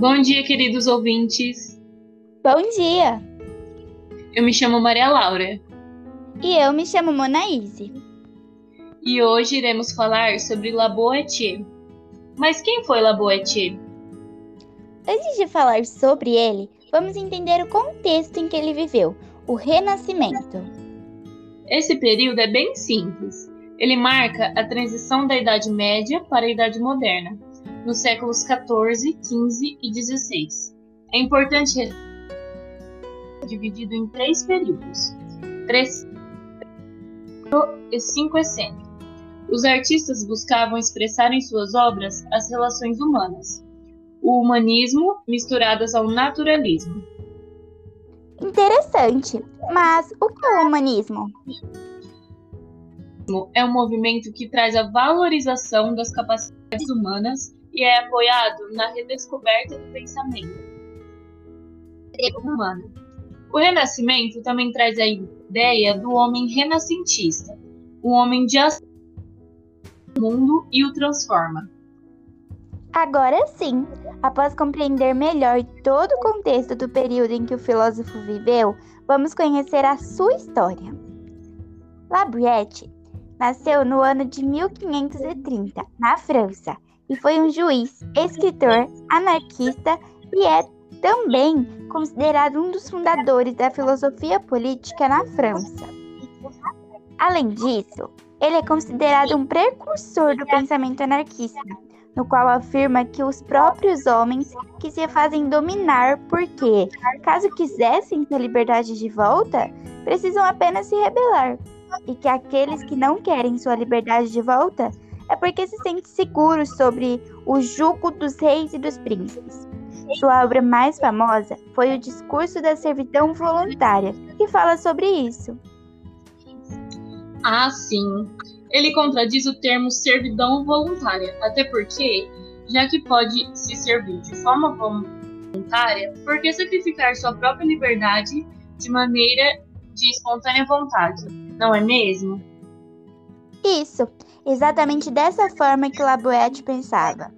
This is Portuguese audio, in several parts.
Bom dia, queridos ouvintes. Bom dia! Eu me chamo Maria Laura E eu me chamo Monaíse. e hoje iremos falar sobre Laboetier. Mas quem foi Laboetier? Antes de falar sobre ele, vamos entender o contexto em que ele viveu, o Renascimento. Esse período é bem simples. Ele marca a transição da Idade Média para a Idade Moderna, nos séculos 14, 15 e 16. É importante dividido em três períodos: três e cinco excêntrico. Os artistas buscavam expressar em suas obras as relações humanas, o humanismo misturadas ao naturalismo. Interessante, mas o que é o humanismo? é um movimento que traz a valorização das capacidades humanas e é apoiado na redescoberta do pensamento humano. O Renascimento também traz a ideia do homem renascentista, o homem de ação no mundo e o transforma. Agora sim, após compreender melhor todo o contexto do período em que o filósofo viveu, vamos conhecer a sua história. Labriette nasceu no ano de 1530, na França, e foi um juiz, escritor, anarquista e é também considerado um dos fundadores da filosofia política na França. Além disso, ele é considerado um precursor do pensamento anarquista, no qual afirma que os próprios homens que se fazem dominar porque, caso quisessem ter liberdade de volta, precisam apenas se rebelar, e que aqueles que não querem sua liberdade de volta é porque se sentem seguros sobre o jugo dos reis e dos príncipes. Sua obra mais famosa foi o Discurso da Servidão Voluntária, que fala sobre isso. Ah, sim. Ele contradiz o termo servidão voluntária, até porque, já que pode se servir de forma voluntária, por que sacrificar sua própria liberdade de maneira de espontânea vontade? Não é mesmo? Isso, exatamente dessa forma que Laboete pensava.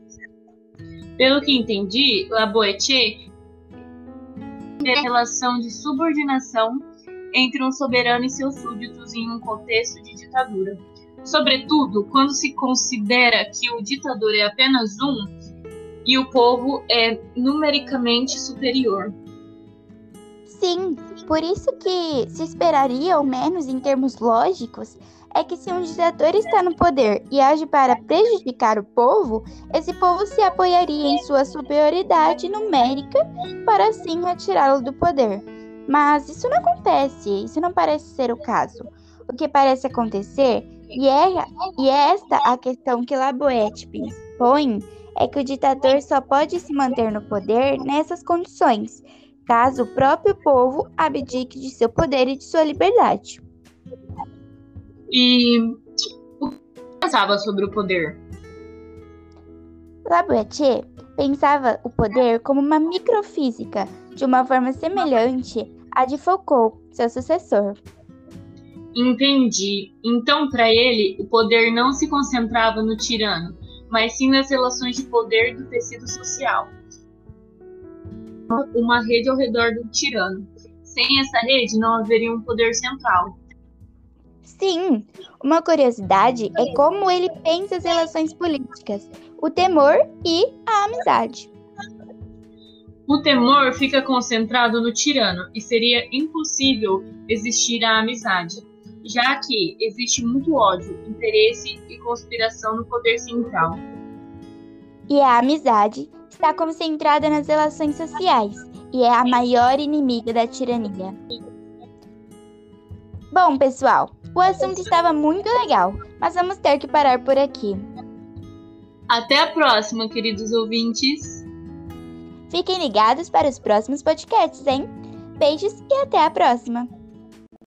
Pelo que entendi, Laboetier é a relação de subordinação entre um soberano e seus súditos em um contexto de ditadura. Sobretudo, quando se considera que o ditador é apenas um e o povo é numericamente superior. Sim, por isso que se esperaria, ao menos em termos lógicos, é que se um ditador está no poder e age para prejudicar o povo, esse povo se apoiaria em sua superioridade numérica para assim retirá-lo do poder. Mas isso não acontece, isso não parece ser o caso. O que parece acontecer, e é, e é esta a questão que Laboete põe, é que o ditador só pode se manter no poder nessas condições, caso o próprio povo abdique de seu poder e de sua liberdade. E o que pensava sobre o poder? Laboutier pensava o poder como uma microfísica, de uma forma semelhante à de Foucault, seu sucessor. Entendi. Então, para ele, o poder não se concentrava no tirano, mas sim nas relações de poder do tecido social. Uma rede ao redor do tirano. Sem essa rede, não haveria um poder central. Sim, uma curiosidade é como ele pensa as relações políticas, o temor e a amizade. O temor fica concentrado no tirano e seria impossível existir a amizade, já que existe muito ódio, interesse e conspiração no poder central. E a amizade está concentrada nas relações sociais e é a maior inimiga da tirania. Bom, pessoal, o assunto estava muito legal, mas vamos ter que parar por aqui. Até a próxima, queridos ouvintes! Fiquem ligados para os próximos podcasts, hein? Beijos e até a próxima!